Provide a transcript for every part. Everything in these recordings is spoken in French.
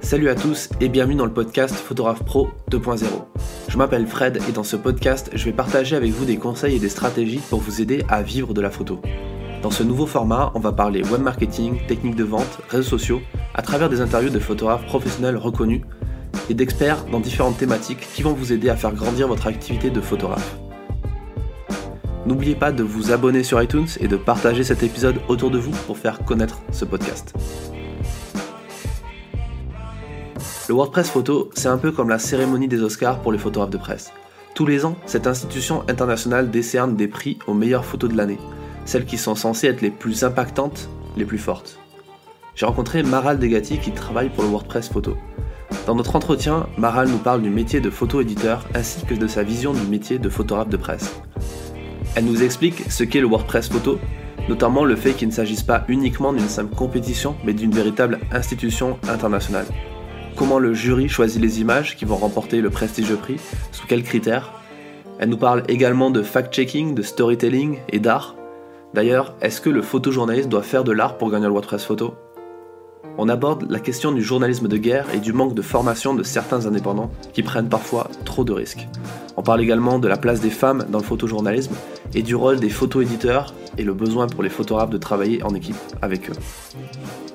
Salut à tous et bienvenue dans le podcast Photographe Pro 2.0. Je m'appelle Fred et dans ce podcast, je vais partager avec vous des conseils et des stratégies pour vous aider à vivre de la photo. Dans ce nouveau format, on va parler web marketing, techniques de vente, réseaux sociaux, à travers des interviews de photographes professionnels reconnus et d'experts dans différentes thématiques qui vont vous aider à faire grandir votre activité de photographe. N'oubliez pas de vous abonner sur iTunes et de partager cet épisode autour de vous pour faire connaître ce podcast. Le WordPress Photo, c'est un peu comme la cérémonie des Oscars pour les photographes de presse. Tous les ans, cette institution internationale décerne des prix aux meilleures photos de l'année, celles qui sont censées être les plus impactantes, les plus fortes. J'ai rencontré Maral Degati qui travaille pour le WordPress Photo. Dans notre entretien, Maral nous parle du métier de photo-éditeur ainsi que de sa vision du métier de photographe de presse. Elle nous explique ce qu'est le WordPress Photo, notamment le fait qu'il ne s'agisse pas uniquement d'une simple compétition, mais d'une véritable institution internationale comment le jury choisit les images qui vont remporter le prestigieux prix, sous quels critères. Elle nous parle également de fact-checking, de storytelling et d'art. D'ailleurs, est-ce que le photojournaliste doit faire de l'art pour gagner le WordPress photo? On aborde la question du journalisme de guerre et du manque de formation de certains indépendants qui prennent parfois trop de risques. On parle également de la place des femmes dans le photojournalisme et du rôle des photo-éditeurs et le besoin pour les photographes de travailler en équipe avec eux.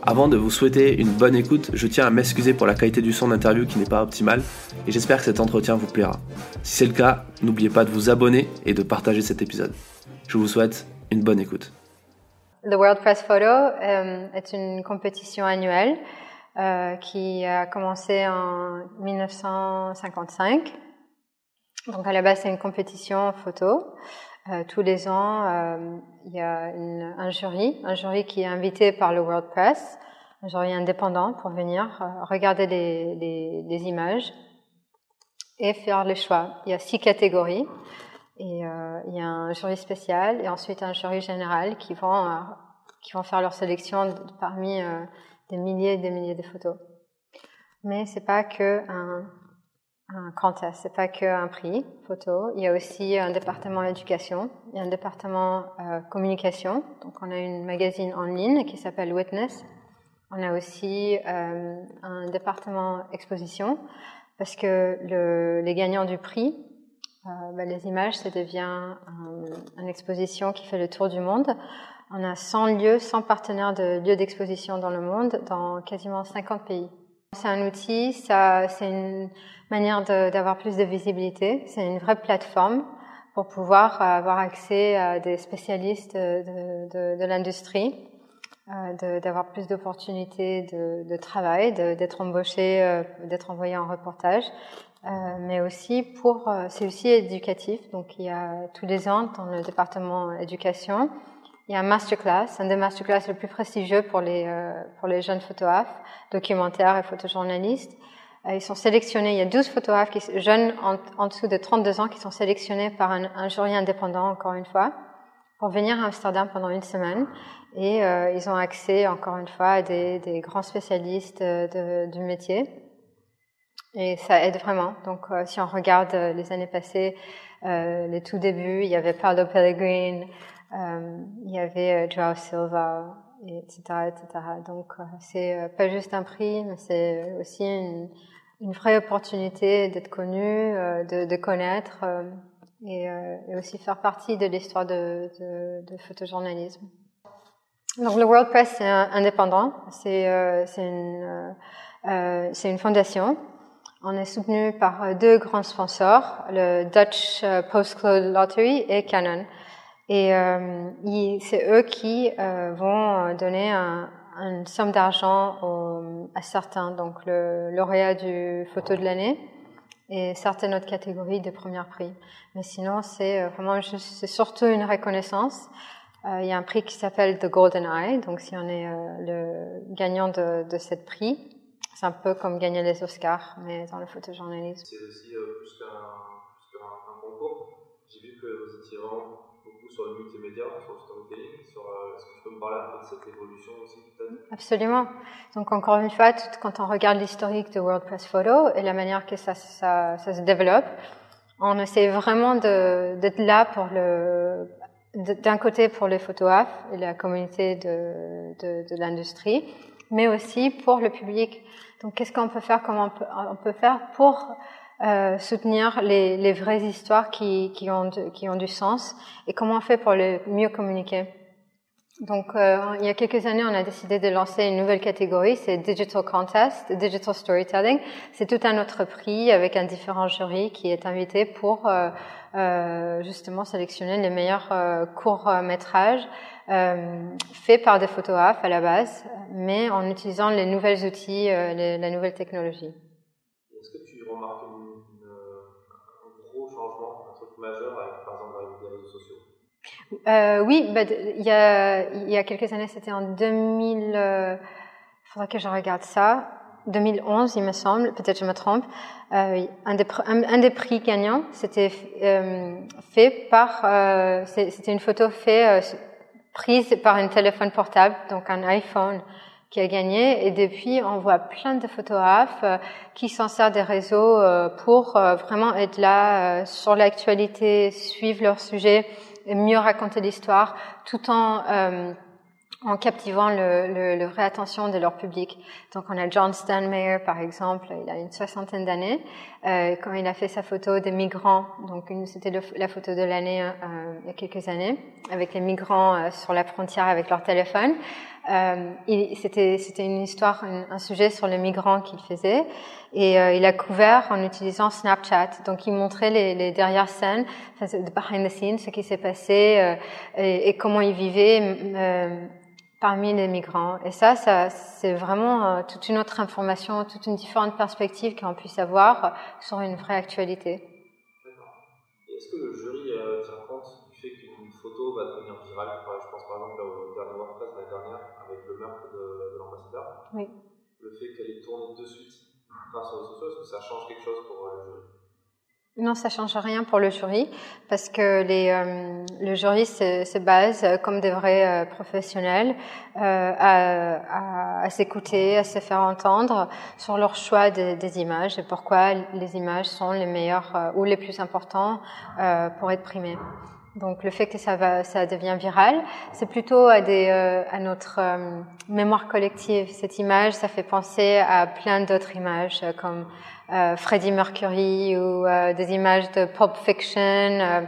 Avant de vous souhaiter une bonne écoute, je tiens à m'excuser pour la qualité du son d'interview qui n'est pas optimale et j'espère que cet entretien vous plaira. Si c'est le cas, n'oubliez pas de vous abonner et de partager cet épisode. Je vous souhaite une bonne écoute. The World Press Photo euh, est une compétition annuelle euh, qui a commencé en 1955. Donc à la base c'est une compétition photo. Euh, tous les ans, euh, il y a une, un jury, un jury qui est invité par le World Press, un jury indépendant pour venir euh, regarder les, les, les, images et faire le choix. Il y a six catégories et il y a un jury spécial et ensuite un jury général qui vont qui vont faire leur sélection parmi des milliers et des milliers de photos. Mais c'est pas que un un contest, c'est pas qu'un prix photo. Il y a aussi un département éducation, il y a un département euh, communication. Donc on a une magazine en ligne qui s'appelle Witness. On a aussi euh, un département exposition parce que le, les gagnants du prix, euh, bah, les images, ça devient une exposition qui fait le tour du monde. On a 100 lieux, 100 partenaires de lieux d'exposition dans le monde, dans quasiment 50 pays. C'est un outil, ça, c'est une manière d'avoir plus de visibilité. C'est une vraie plateforme pour pouvoir avoir accès à des spécialistes de, de, de l'industrie, euh, d'avoir plus d'opportunités de, de, travail, d'être embauché, euh, d'être envoyé en reportage, euh, mais aussi pour, euh, c'est aussi éducatif. Donc il y a tous les ans dans le département éducation, il y a un masterclass, un des masterclass les plus prestigieux pour les, euh, pour les jeunes photographes, documentaires et photojournalistes. Euh, ils sont sélectionnés, il y a 12 photographes qui, jeunes en, dessous de 32 ans qui sont sélectionnés par un, un, jury indépendant, encore une fois, pour venir à Amsterdam pendant une semaine. Et euh, ils ont accès, encore une fois, à des, des grands spécialistes euh, de, du métier. Et ça aide vraiment. Donc, euh, si on regarde les années passées, les tout débuts, il y avait Paolo Pellegrin, il y avait euh, Joao Silva, etc., etc. Donc euh, c'est pas juste un prix, mais c'est aussi une, vraie opportunité d'être connu, de, connaître et, aussi faire partie de l'histoire de, photojournalisme. Donc le World Press c'est indépendant, c'est une, une fondation on est soutenu par deux grands sponsors, le Dutch Postcode Lottery et Canon. Et euh, c'est eux qui euh, vont donner un, une somme d'argent à certains, donc le lauréat du photo de l'année et certaines autres catégories de premier prix. Mais sinon, c'est euh, vraiment c'est surtout une reconnaissance. Euh, il y a un prix qui s'appelle The Golden Eye, donc si on est euh, le gagnant de, de cette prix, c'est un peu comme gagner les Oscars, mais dans le photojournalisme. C'est aussi plus qu'un concours. J'ai vu que vous étiez vraiment sur le multimédia, sur le storytelling, sur, euh, est-ce que tu peux me parler un peu de cette évolution aussi Absolument. Donc encore une fois, quand on regarde l'historique de WordPress Photo et la manière que ça, se développe, on essaie vraiment d'être là pour le, d'un côté pour les photographes et la communauté de, l'industrie, mais aussi pour le public. Donc, qu'est-ce qu'on peut faire, comment on peut faire pour euh, soutenir les, les, vraies histoires qui, qui, ont, qui ont du sens et comment on fait pour le mieux communiquer. Donc, euh, il y a quelques années, on a décidé de lancer une nouvelle catégorie, c'est Digital Contest, Digital Storytelling. C'est tout un autre prix avec un différent jury qui est invité pour euh, euh justement sélectionner les meilleurs euh, courts métrages euh, faits par des photographes à la base, mais en utilisant les nouvelles outils, les, la nouvelle technologie. Tu remarques une, une, un gros changement, un truc majeur par exemple, les réseaux sociaux euh, oui, bah, il, y a, y a quelques années, c'était en 2000. Il euh, faudra que je regarde ça. 2011, il me semble. Peut-être je me trompe. Euh, un, des, un, des, prix gagnants, c'était euh, fait par. Euh, c'était une photo faite prise par un téléphone portable, donc un iPhone qui a gagné. Et depuis, on voit plein de photographes qui s'en servent des réseaux pour vraiment être là sur l'actualité, suivre leur sujet mieux raconter l'histoire tout en euh, en captivant le, le, le vraie attention de leur public. Donc on a John Stanmeyer par exemple, il a une soixantaine d'années, euh, quand il a fait sa photo des migrants, donc c'était la photo de l'année euh, il y a quelques années, avec les migrants euh, sur la frontière avec leur téléphone. Euh, c'était une histoire, un, sujet sur les migrants qu'il faisait, et euh, il a couvert en utilisant Snapchat. Donc il montrait les, les derrière scènes, enfin, behind the scenes, ce qui s'est passé et, et, comment ils vivaient parmi les migrants. Et ça, c'est vraiment euh, toute une autre information, toute une différente perspective qu'on puisse avoir sur une vraie actualité. D'accord. Est-ce que le jury euh, tient compte du fait qu'une photo va devenir virale Je pense par exemple au dernier WordPress l'année dernière avec le meurtre de, de l'ambassadeur. Oui. Le fait qu'elle est tournée de suite grâce aux réseaux sociaux, est-ce que ça change quelque chose pour euh, le jury? Non, ça change rien pour le jury parce que les, euh, le jury se, se, base euh, comme des vrais euh, professionnels euh, à, à, à s'écouter, à se faire entendre sur leur choix de, des images et pourquoi les images sont les meilleures ou les plus importants pour être primées. Donc le fait que ça va, ça devient viral, c'est plutôt à des, à notre mémoire collective. Cette image, ça fait penser à plein d'autres images comme euh, Freddie Mercury ou euh, des images de pop fiction euh,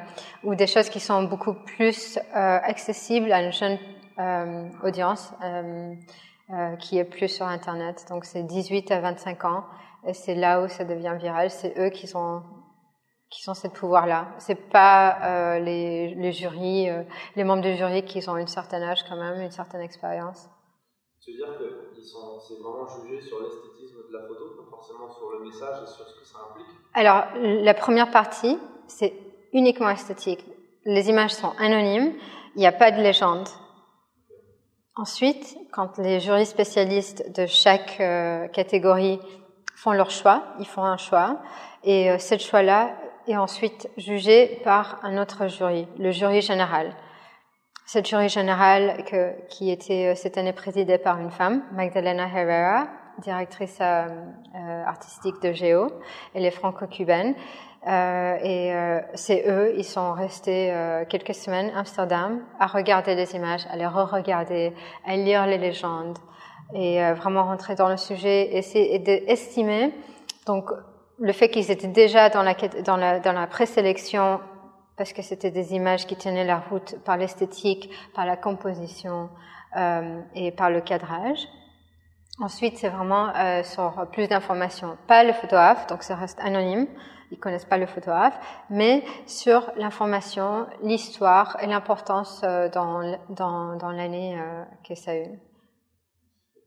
ou des choses qui sont beaucoup plus euh, accessibles à une jeune euh, audience qui est plus sur Internet. Donc c'est 18 à 25 ans et c'est là où ça devient viral. C'est eux qui sont qui sont ce pouvoir-là. C'est pas les, les jurys, les membres du jury qui ont un certain âge quand même, une certaine expérience. Tu veux dire que c'est vraiment jugé sur l'esthétisme de la photo, pas forcément sur le message et sur ce que ça implique? Alors, la première partie, c'est uniquement esthétique. Les images sont anonymes, il n'y a pas de légende. Ensuite, quand les jurys spécialistes de chaque euh, catégorie font leur choix, ils font un choix, et euh, ce choix-là est ensuite jugé par un autre jury, le jury général cette jury générale que, qui était euh, cette année présidée par une femme, Magdalena Herrera, directrice euh, euh, artistique de Géo. Elle est franco-cubaine. Euh, et euh, c'est eux, ils sont restés quelques semaines à Amsterdam à regarder les images, à les re-regarder, à lire les légendes et vraiment rentrer dans le sujet, essayer d'estimer. Donc, le fait qu'ils étaient déjà dans la, dans la, dans la présélection parce que c'était des images qui tenaient la route par l'esthétique, par la composition euh, et par le cadrage. Ensuite, c'est vraiment euh, sur plus d'informations, pas le photographe, donc ça reste anonyme, ils connaissent pas le photographe, mais sur l'information, l'histoire et l'importance euh, dans, dans, dans l'année euh, que ça a eu.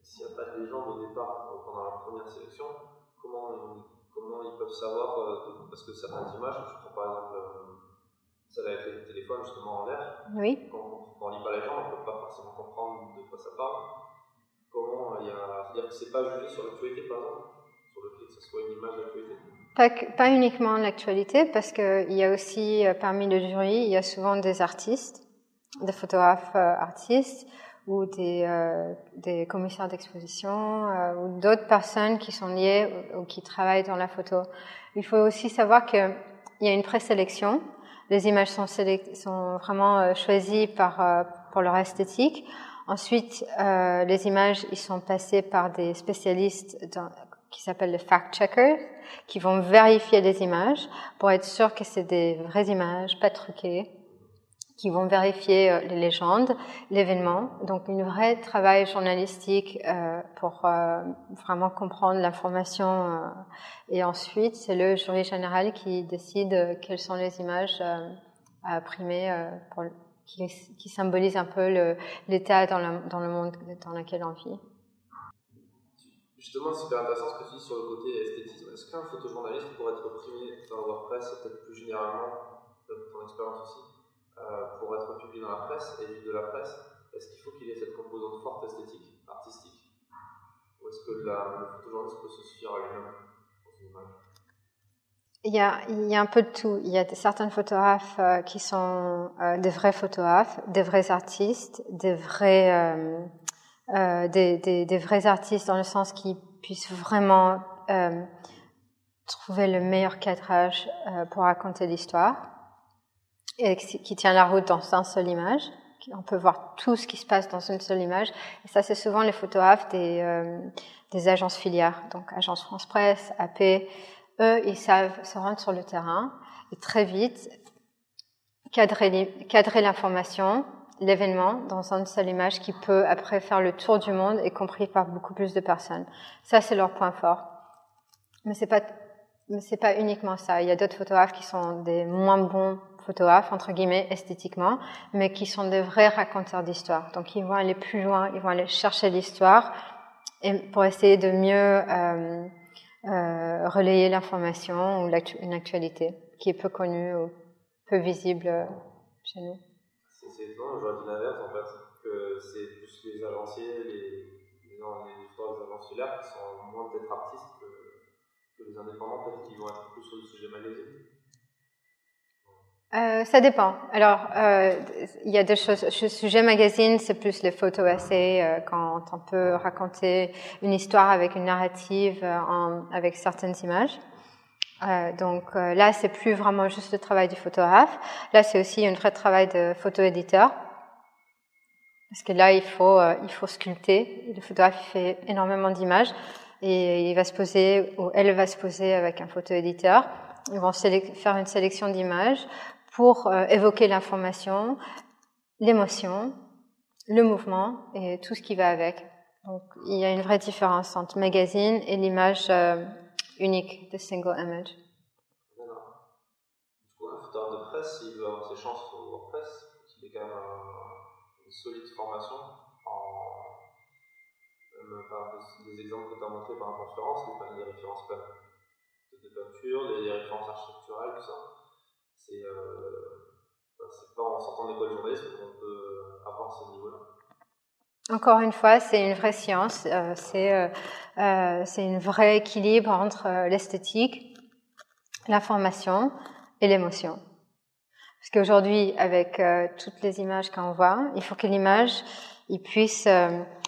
S'il n'y a pas de légende au départ, pendant la première sélection, comment, comment ils peuvent savoir, parce que certaines images, je prends par exemple ça avec le téléphone justement en l'air. Oui. Quand, on lit pas les gens, on ne peut pas forcément comprendre de quoi ça parle. Comment il y a. C'est-à-dire que c'est pas jugé sur l'actualité par exemple Sur le fait que ce soit une image d'actualité pas, pas uniquement l'actualité, parce qu'il y a aussi euh, parmi le jury, il y a souvent des artistes, des photographes euh, artistes ou des, euh, des commissaires d'exposition euh, ou d'autres personnes qui sont liées ou, qui travaillent dans la photo. Il faut aussi savoir qu'il y a une présélection les images sont, vraiment euh, choisies par, euh, pour leur esthétique. Ensuite, euh, les images, ils sont passés par des spécialistes qui s'appellent les fact-checkers, qui vont vérifier les images pour être sûr que c'est des vraies images, pas truquées qui vont vérifier euh, les légendes, l'événement. Donc, un vrai travail journalistique euh, pour euh, vraiment comprendre l'information. et ensuite, c'est le jury général qui décide quelles sont les images à imprimer pour, qui, symbolisent un peu l'état dans, le monde dans lequel on vit. Justement, c'est super intéressant ce que tu dis sur le côté esthétisme. Est-ce qu'un photojournaliste pourrait être primé dans WordPress et peut-être plus généralement, dans ton expérience aussi, pour être publié dans la presse et vu de la presse, est-ce qu'il faut qu'il ait cette composante forte esthétique, artistique? Ou est-ce que la, le photojournaliste peut se suffire à lui-même dans une image? Il y, a, il y a un peu de tout. Il y a certains photographes euh, qui sont euh, des vrais photographes, des vrais artistes, des vrais, euh, euh des, des, vrais artistes dans le sens qu'ils puissent vraiment trouver le meilleur cadrage pour raconter l'histoire qui tient la route dans une seule image. On peut voir tout ce qui se passe dans une seule image. Et ça, c'est souvent les photographes des, euh, des agences filières, donc Agence France Presse, AP. Eux, ils savent se rendre sur le terrain et très vite cadrer, l'information, l'événement dans une seule image qui peut après faire le tour du monde et compris par beaucoup plus de personnes. Ça, c'est leur point fort. Mais pas, mais c'est pas uniquement ça. Il y a d'autres photographes qui sont des moins bons photographes, entre guillemets, esthétiquement, mais qui sont des vrais raconteurs d'histoire. Donc ils vont aller plus loin, ils vont aller chercher l'histoire pour essayer de mieux euh, euh, relayer l'information ou une actualité qui est peu connue ou peu visible euh, chez nous. C'est étonnant, j'aurais dit l'inverse en fait, que c'est plus les agenciers, les, les, les, les agences qui sont moins peut-être artistes que, que les indépendants, peut-être qui vont être plus sur le sujet magazine. Euh, ça dépend. Alors, euh, il y a deux choses. Sujet magazine, c'est plus les photos essais euh, quand on peut raconter une histoire avec une narrative, avec certaines images. Donc là, c'est plus vraiment juste le travail du photographe. Là, c'est aussi un vrai travail de photo-éditeur. Parce que là, il faut, il faut sculpter. Le photographe fait énormément d'images et il va se poser, ou elle va se poser avec un photo-éditeur. Ils vont faire une sélection d'images pour euh, évoquer l'information, l'émotion, le mouvement et tout ce qui va avec. Donc, il y a une vraie différence entre magazine et l'image euh, unique, the single image. Du coup, un photographe de presse, s'il veut avoir ses chances sur WordPress, il ait quand même une solide formation en. Enfin, des, exemples que tu as montrés par la conférence, des références de peinture, des références architecturales, tout ça c'est euh, pas en sortant de l'école qu'on peut avoir ce niveau-là. Encore une fois, c'est une vraie science, euh, c'est euh, euh, un vrai équilibre entre euh, l'esthétique, l'information et l'émotion. Parce qu'aujourd'hui, avec euh, toutes les images qu'on voit, il faut que l'image puisse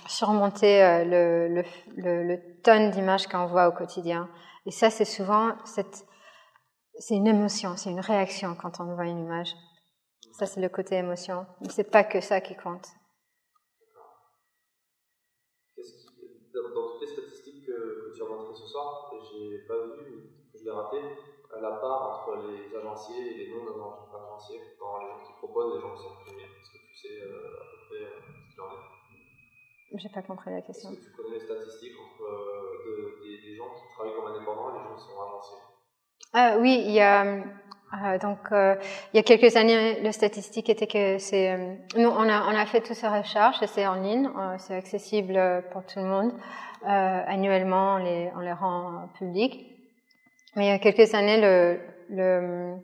surmonter le tonne d'images qu'on voit au quotidien. Et ça, c'est souvent cette c'est une émotion, c'est une réaction quand on voit une image. Ça, c'est le côté émotion. Mais c'est pas que ça qui compte. dans, toutes les statistiques que, tu as montrées ce soir, j'ai pas vu, que je l'ai raté, euh, la part entre les agenciers et les non-agenciers dans les gens qui proposent et les gens qui sont primés. Est-ce que tu sais euh, à peu près euh, ce qu'il en est J'ai pas compris la question. Est-ce que tu connais les statistiques entre de, des, des, gens qui travaillent comme indépendants et les gens qui sont agenciés ah, oui, il y a euh, donc euh, il y a quelques années, la statistique était que c'est euh, nous on a on a fait toutes ces recherches c'est en ligne, euh, c'est accessible pour tout le monde. annuellement, on les on les rend publics. Mais il y a quelques années, le, le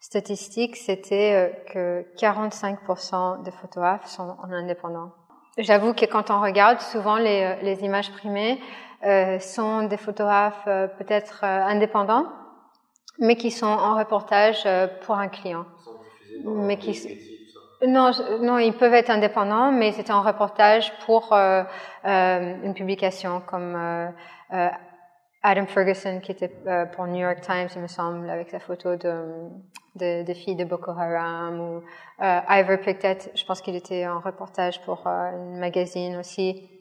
statistique c'était que 45% des photographes sont en indépendant. J'avoue que quand on regarde, souvent les, les images primées sont des photographes peut-être indépendants mais qui sont en reportage euh, pour un client. Mais qui non, non, ils peuvent être indépendants, mais c'était en reportage pour euh, euh, une publication comme euh, Adam Ferguson, qui était pour New York Times, il me semble, avec sa photo de, de, des filles de Boko Haram, ou Ivor Pickett, je pense qu'il était en reportage pour euh, un magazine aussi.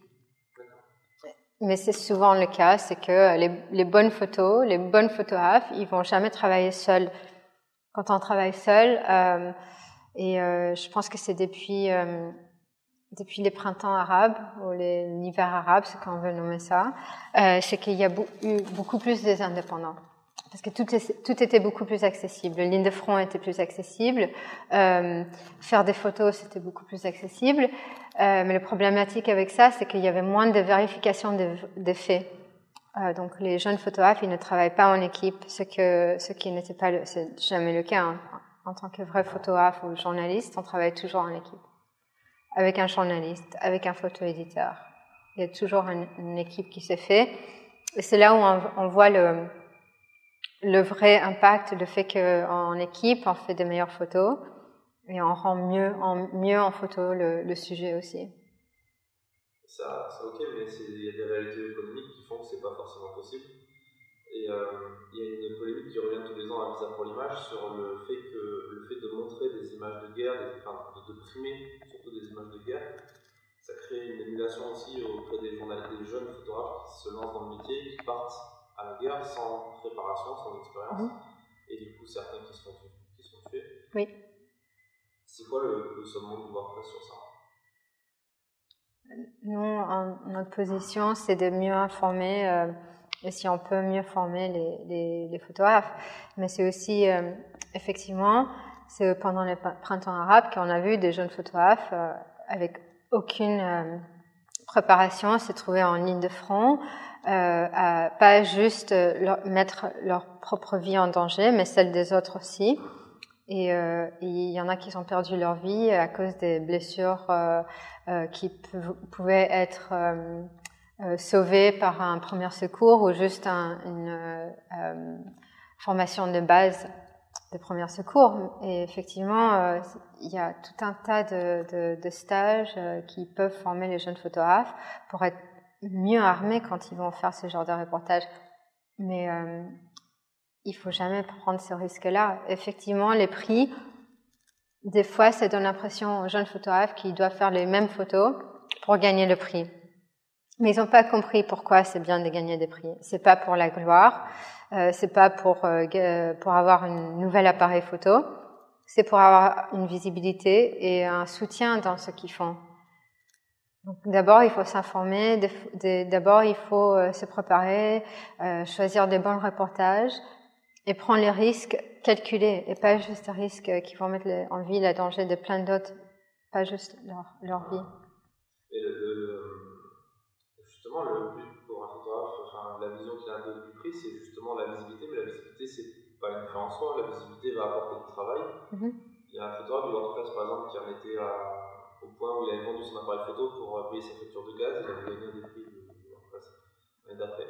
Mais c'est souvent le cas, c'est que les, les, bonnes photos, les bonnes photographes, ils vont jamais travailler seuls. Quand on travaille seul, euh, et euh, je pense que c'est depuis euh, depuis les printemps arabes ou l'hiver arabe, ce qu'on veut nommer ça, euh, c'est qu'il y a eu beaucoup plus des indépendants. Parce que tout, était beaucoup plus accessible. Ligne de front était plus accessible. Euh, faire des photos, c'était beaucoup plus accessible. Euh, mais le problématique avec ça, c'est qu'il y avait moins de vérification des, des faits. Euh, donc les jeunes photographes, ils ne travaillent pas en équipe, ce, qui n'était pas, jamais le cas. Hein. En tant que vrai photographe ou journaliste, on travaille toujours en équipe avec un journaliste, avec un photo-éditeur. Il y a toujours une, équipe qui se fait. Et c'est là où on, voit le, le, vrai impact, le fait qu'en équipe, on fait de meilleures photos et on rend mieux en, mieux en photo le, sujet aussi. Ça, c'est ok, mais il y a des réalités économiques qui font que c'est pas forcément possible. Et euh, il y a une polémique qui revient tous les ans à Visa pour l'image sur le fait que le fait de montrer des images de guerre, des, enfin, de, de primer surtout des images de guerre, ça crée une émulation aussi auprès des, des jeunes photographes qui se lancent dans le métier, qui partent à la guerre sans préparation, sans expérience, mhm. et du coup certains qui se font, qui se font tuer. Oui. C'est quoi le, le sommet de WordPress sur ça? Nous, en, notre position, c'est de mieux informer. Euh, et si on peut mieux former les, les, les photographes. Mais c'est aussi, euh, effectivement, c'est pendant les printemps arabes qu'on a vu des jeunes photographes euh, avec aucune euh, préparation se trouver en ligne de front, à pas juste leur, mettre leur propre vie en danger, mais celle des autres aussi. Et il y en a qui ont perdu leur vie à cause des blessures qui pouvaient être euh, sauvé par un premier secours ou juste un, une euh, formation de base de premier secours. Et effectivement, euh, il y a tout un tas de, stages euh, qui peuvent former les jeunes photographes pour être mieux armés quand ils vont faire ce genre de reportage. Mais euh, il faut jamais prendre ce risque-là. Effectivement, les prix, des fois, ça donne l'impression aux jeunes photographes qu'ils doivent faire les mêmes photos pour gagner le prix. Mais ils n'ont pas compris pourquoi c'est bien de gagner des prix. C'est pas pour la gloire, euh, c'est pas pour euh, pour avoir une nouvelle appareil photo, c'est pour avoir une visibilité et un soutien dans ce qu'ils font. Donc d'abord il faut s'informer, d'abord il faut euh, se préparer, euh, choisir des bons reportages et prendre les risques calculés et pas juste des risques qui vont mettre en vie la danger de plein d'autres, pas juste leur, leur vie. Et le, le justement, le but pour un photographe, enfin, la vision qu'il a du prix, c'est justement la visibilité, mais la visibilité, c'est pas une fin en soi, la visibilité va apporter du travail. Mm-hmm. Il y a un photographe du WordPress, par exemple, qui en était au point où il avait vendu son appareil photo pour payer sa facture de gaz, il avait gagné des prix d'après.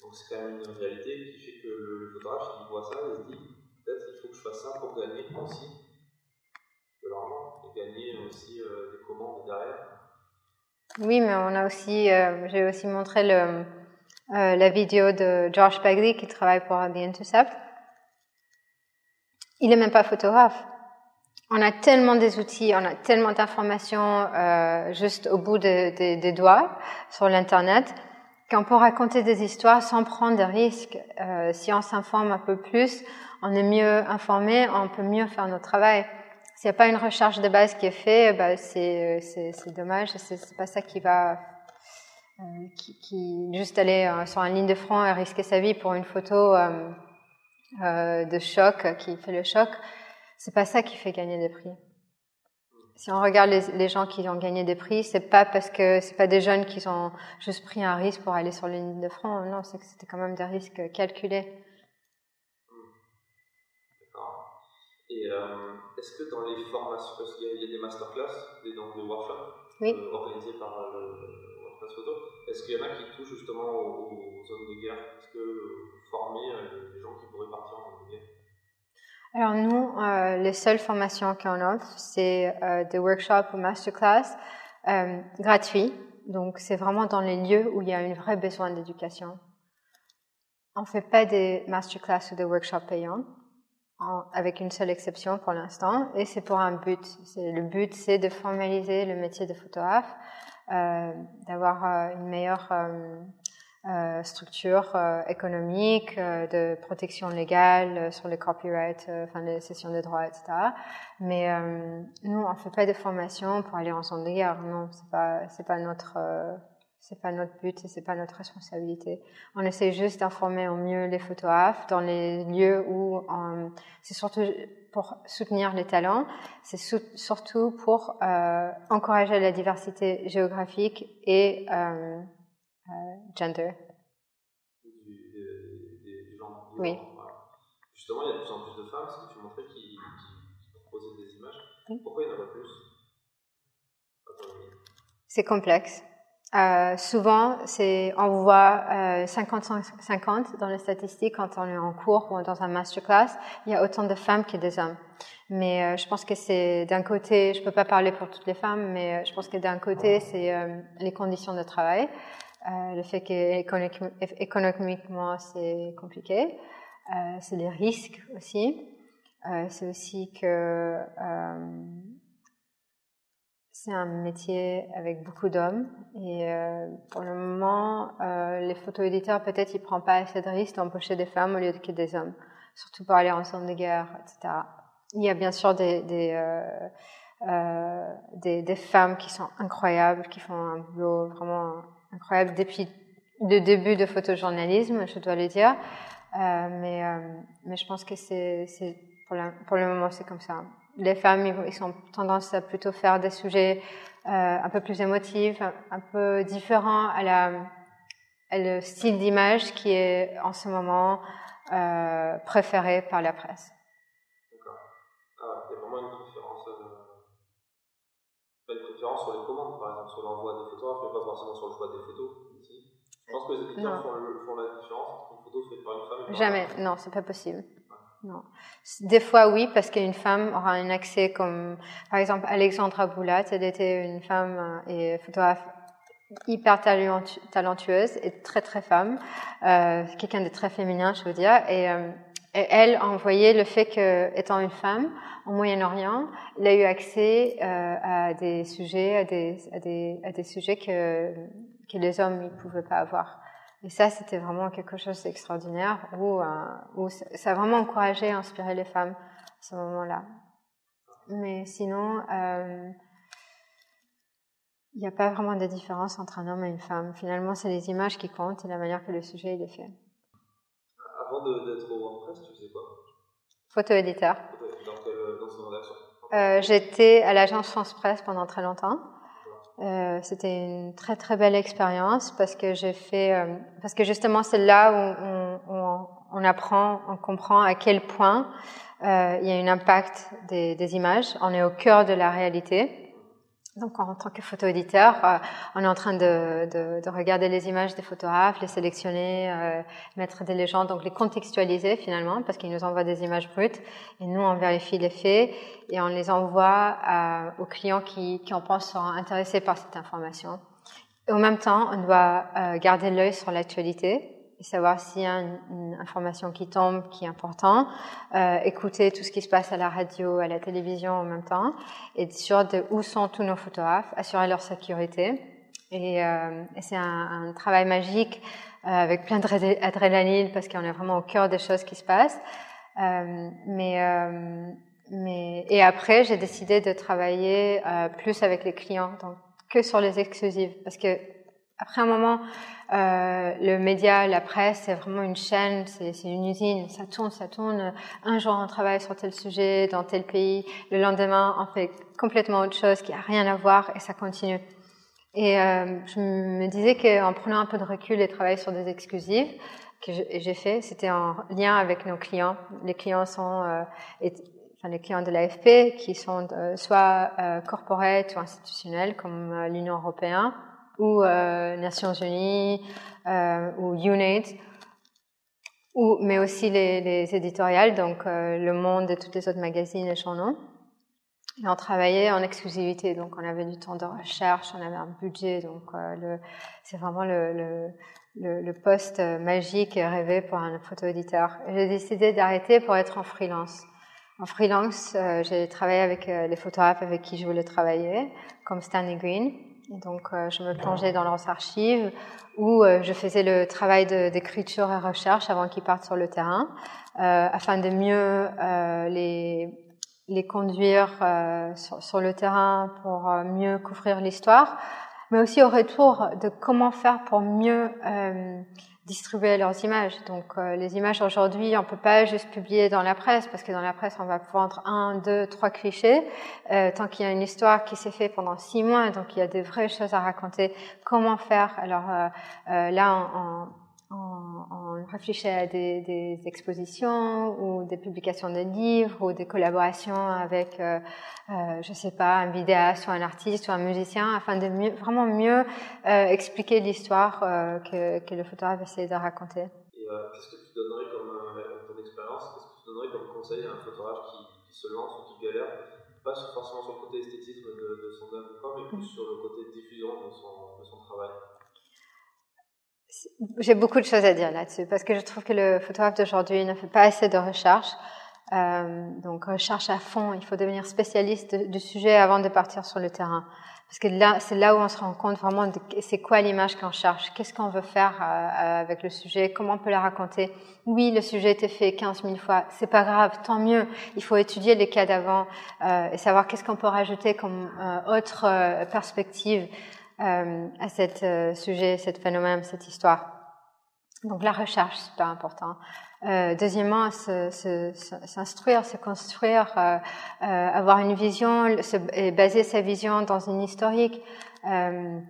Donc c'est quand même une réalité qui fait que le, photographe, il voit ça il se dit peut-être il faut que je fasse ça pour gagner aussi de l'argent et gagner aussi euh, des commandes derrière. Oui, mais on a aussi, euh, j'ai aussi montré euh, la vidéo de Josh Bagley qui travaille pour The Intercept. Il est même pas photographe. On a tellement des outils, on a tellement d'informations euh, juste au bout de, de, des doigts sur l'internet qu'on peut raconter des histoires sans prendre de risques. Euh, si on s'informe un peu plus, on est mieux informé, on peut mieux faire notre travail. S'il n'y a pas une recherche de base qui est faite, bah, c'est, c'est, c'est dommage. C'est, c'est pas ça qui va, euh, qui, qui, juste aller euh, sur une ligne de front et risquer sa vie pour une photo euh, euh, de choc qui fait le choc. C'est pas ça qui fait gagner des prix. Si on regarde les, les, gens qui ont gagné des prix, c'est pas parce que c'est pas des jeunes qui ont juste pris un risque pour aller sur la ligne de front. Non, c'est que c'était quand même des risques calculés. Et euh, est-ce que dans les formations, parce qu'il y, a des masterclass, des, donc des workshops oui. euh, organisés par euh, le WordPress Photo, est-ce qu'il y en a qui touchent justement aux, aux zones de guerre? Est-ce que vous formez euh, les gens qui pourraient partir en zone de guerre? Alors nous, euh, les seules formations qu'on offre, c'est euh, des workshops ou masterclass euh, gratuits. Donc c'est vraiment dans les lieux où il y a un vrai besoin d'éducation. On ne fait pas des masterclass ou des workshops payants, avec une seule exception pour l'instant, et c'est pour un but. Le but, c'est de formaliser le métier de photographe, euh, d'avoir euh, une meilleure euh, euh, structure euh, économique, euh, de protection légale sur les copyrights, enfin les sessions de droits, etc. Mais nous, on fait pas de formation pour aller en zone de guerre. Non, c'est pas, c'est pas notre, c'est pas notre but et c'est pas notre responsabilité. On essaie juste d'informer au mieux les photographes dans les lieux où c'est surtout pour soutenir les talents, c'est surtout pour encourager la diversité géographique et euh, euh, gender. Du, du genre. oui. Justement, il y a de plus en plus de femmes, ce que tu montrais, qui, qui, proposaient des images. Pourquoi il n'y en a pas plus? C'est complexe. Euh, souvent, c'est, on voit 50-50 euh, dans les statistiques quand on est en cours ou dans un masterclass. Il y a autant de femmes que des hommes. Mais euh, je pense que c'est d'un côté, je peux pas parler pour toutes les femmes, mais je pense que d'un côté, c'est les conditions de travail. Euh, le fait qu'économiquement c'est compliqué, euh, c'est les risques aussi. Euh, c'est aussi que c'est un métier avec beaucoup d'hommes et pour le moment, les photo-éditeurs peut-être ils prennent pas assez de risques d'embaucher des femmes au lieu de que des hommes, surtout pour aller en zone de guerre, etc. Il y a bien sûr des, des, des, des femmes qui sont incroyables, qui font un boulot vraiment incroyable depuis le début de photojournalisme, je dois le dire. Euh, mais, euh, mais je pense que c'est, pour, le moment, c'est comme ça. Les femmes, ils, ont tendance à plutôt faire des sujets euh, un peu plus émotifs, un, peu différents à, la, à le style d'image qui est en ce moment préféré par la presse. D'accord. Ah, il y a vraiment une préférence, sur les commandes, par exemple, sur l'envoi des photographes, mais pas forcément sur le choix des photos. Je pense que les éditeurs font, font, la différence entre une photo faite par une femme et par Jamais, non, c'est pas possible. Non. Des fois, oui, parce qu'une femme aura un accès comme, par exemple, Alexandra Boulat, elle était une femme euh, et photographe hyper talentueuse et très très femme, euh, quelqu'un de très féminin, je veux dire, et, euh, elle a envoyé le fait qu'étant une femme au Moyen-Orient, elle a eu accès euh, à des sujets, à des, à des, à des sujets que que les hommes ne pouvaient pas avoir. Et ça, c'était vraiment quelque chose d'extraordinaire où, euh, ça a vraiment encouragé, inspiré les femmes à ce moment-là. Mais sinon, euh, il n'y a pas vraiment de différence entre un homme et une femme. Finalement, c'est les images qui comptent et la manière que le sujet est fait. Avant d'être au WordPress, tu faisais quoi Photo-éditeur. Dans, quelle, dans euh, J'étais à l'agence France Presse pendant très longtemps. Euh, c'était une très très belle expérience parce que j'ai fait, euh, parce que justement c'est là où on, on, on, apprend, on comprend à quel point il y a un impact des, des, images. On est au cœur de la réalité. Donc, en tant que photo-éditeur, euh, on est en train de, de, de, regarder les images des photographes, les sélectionner, euh, mettre des légendes, donc les contextualiser finalement, parce qu'ils nous envoient des images brutes, et nous, on vérifie les faits, et on les envoie euh, aux clients qui, qui en pensent seront intéressés par cette information. Et au même temps, on doit garder l'œil sur l'actualité, et savoir s'il y a une, information qui tombe qui est importante, euh, écouter tout ce qui se passe à la radio, à la télévision en même temps, et être sûr de où sont tous nos photographes, assurer leur sécurité. Et, euh, et c'est un, un, travail magique euh, avec plein d'adrénaline parce qu'on est vraiment au cœur des choses qui se passent. Euh, mais, euh, mais et après, j'ai décidé de travailler euh, plus avec les clients, donc que sur les exclusives, parce que après un moment, euh, le média, la presse, c'est vraiment une chaîne, c'est une usine, ça tourne, ça tourne. Un jour, on travaille sur tel sujet dans tel pays, le lendemain, on fait complètement autre chose qui a rien à voir et ça continue. Et euh, je me disais qu'en prenant un peu de recul et travailler sur des exclusives, que j'ai fait, c'était en lien avec nos clients. Les clients sont, euh, enfin les clients de l'AFP, qui sont euh, soit euh, corporate ou institutionnels, comme euh, l'Union européenne, ou euh, Nations Unies euh, ou UNAID, ou, mais aussi les, les éditoriales, donc euh, Le Monde et toutes les autres magazines et journaux. Et on travaillait en exclusivité, donc on avait du temps de recherche, on avait un budget, donc c'est vraiment le, le, poste magique et rêvé pour un photo-éditeur. J'ai décidé d'arrêter pour être en freelance. En freelance, j'ai travaillé avec les photographes avec qui je voulais travailler, comme Stanley Green. Donc, je me plongeais dans leurs archives où je faisais le travail d'écriture et recherche avant qu'ils partent sur le terrain, afin de mieux les les conduire euh, sur, sur, le terrain pour euh, mieux couvrir l'histoire, mais aussi au retour de comment faire pour mieux euh, distribuer leurs images. Donc euh, les images aujourd'hui, on peut pas juste publier dans la presse parce que dans la presse on va vendre un, deux, trois clichés. Euh, tant qu'il y a une histoire qui s'est faite pendant six mois, donc il y a des vraies choses à raconter. Comment faire? Alors là, on on, réfléchit à des, des, expositions ou des publications de livres ou des collaborations avec, euh, euh, je sais pas, un vidéaste ou un artiste ou un musicien afin de mieux, vraiment mieux euh, expliquer l'histoire euh, que, que, le photographe essaie de raconter. Et euh, qu'est-ce que tu donnerais comme ton expérience Qu'est-ce que tu donnerais comme conseil à un photographe qui, qui, se lance ou qui galère? Pas forcément sur le côté esthétisme de, de son œuvre, mais plus mm. sur le côté de son, de son travail j'ai beaucoup de choses à dire là-dessus parce que je trouve que le photographe d'aujourd'hui ne fait pas assez de recherche. Euh, donc recherche à fond, il faut devenir spécialiste du sujet avant de partir sur le terrain. Parce que là, c'est là où on se rend compte vraiment de c'est quoi l'image qu'on cherche, qu'est-ce qu'on veut faire euh, euh, avec le sujet, comment on peut la raconter. Oui, le sujet était fait 15 000 fois, c'est pas grave, tant mieux. Il faut étudier les cas d'avant euh, et savoir qu'est-ce qu'on peut rajouter comme euh, autre perspective euh, à cet euh, sujet, cet phénomène, cette histoire. Donc la recherche, c'est pas important. Euh, deuxièmement, s'instruire, se, se, construire, euh, euh, avoir une vision se, et baser sa vision dans une historique. Euh,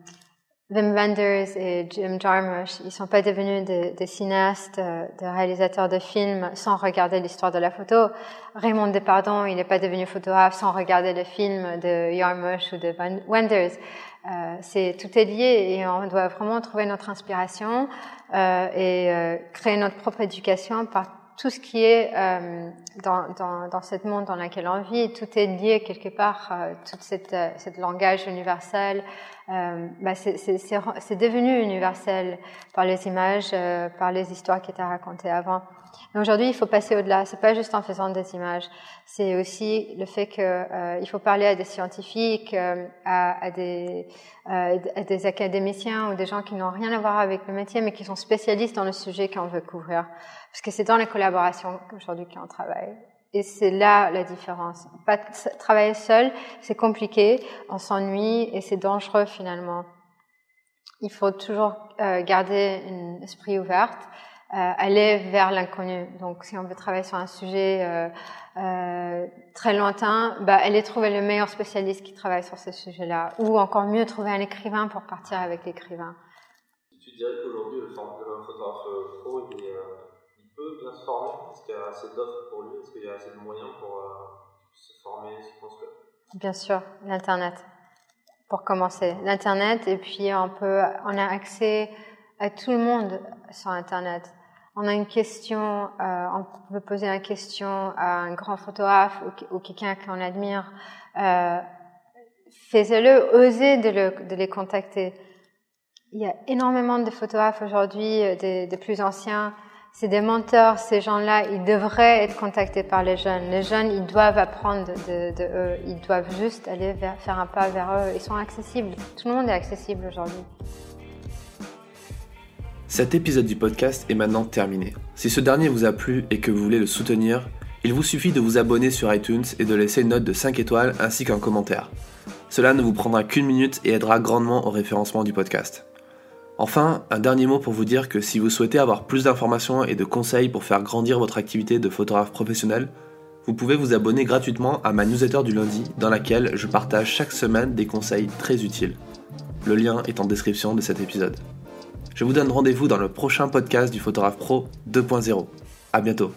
Wim Wenders et Jim Jarmusch, ils sont pas devenus des, des cinéastes, des réalisateurs de films sans regarder l'histoire de la photo. Raymond Depardon, il n'est pas devenu photographe sans regarder le film de Jarmusch ou de Wenders. Euh, c'est tout est lié et on doit vraiment trouver notre inspiration euh, et euh, créer notre propre éducation par tout ce qui est euh, dans, dans, dans ce monde dans lequel on vit. Tout est lié quelque part, euh, tout cette, cette langage universel. Bah c'est devenu universel par les images, par les histoires qui étaient racontées avant. Mais aujourd'hui, il faut passer au-delà. C'est pas juste en faisant des images. C'est aussi le fait qu'il euh, faut parler à des scientifiques, euh, à, à, des, euh, à, des, académiciens ou des gens qui n'ont rien à voir avec le métier, mais qui sont spécialistes dans le sujet qu'on veut couvrir. Parce que c'est dans la collaboration aujourd'hui qu'on travaille. Et c'est là la différence. Pas travailler seul, c'est compliqué, on s'ennuie et c'est dangereux finalement. Il faut toujours euh, garder un esprit ouvert euh, aller vers l'inconnu. Donc, si on veut travailler sur un sujet euh, très lointain, bah, aller trouver le meilleur spécialiste qui travaille sur ce sujet-là, ou encore mieux trouver un écrivain pour partir avec l'écrivain. Tu dirais qu'aujourd'hui, le, photographe pro, il, peut bien se former Est-ce qu'il y a assez d'offres pour lui Est-ce qu'il y a assez de moyens pour se former, se construire Bien sûr, l'internet. Pour commencer, l'internet, et puis on peut, on a accès à tout le monde sur Internet on a une question, euh, on peut poser une question à un grand photographe ou, quelqu'un qu'on admire, euh, faites-le, osez de, le, de, les contacter. Il y a énormément de photographes aujourd'hui, euh, des, plus anciens, c'est des menteurs, ces gens-là, ils devraient être contactés par les jeunes. Les jeunes, ils doivent apprendre de, eux, ils doivent juste aller faire un pas vers eux. Ils sont accessibles, tout le monde est accessible aujourd'hui. Cet épisode du podcast est maintenant terminé. Si ce dernier vous a plu et que vous voulez le soutenir, il vous suffit de vous abonner sur iTunes et de laisser une note de 5 étoiles ainsi qu'un commentaire. Cela ne vous prendra qu'une minute et aidera grandement au référencement du podcast. Enfin, un dernier mot pour vous dire que si vous souhaitez avoir plus d'informations et de conseils pour faire grandir votre activité de photographe professionnel, vous pouvez vous abonner gratuitement à ma newsletter du lundi dans laquelle je partage chaque semaine des conseils très utiles. Le lien est en description de cet épisode. Je vous donne rendez-vous dans le prochain podcast du Photographe Pro 2.0. À bientôt.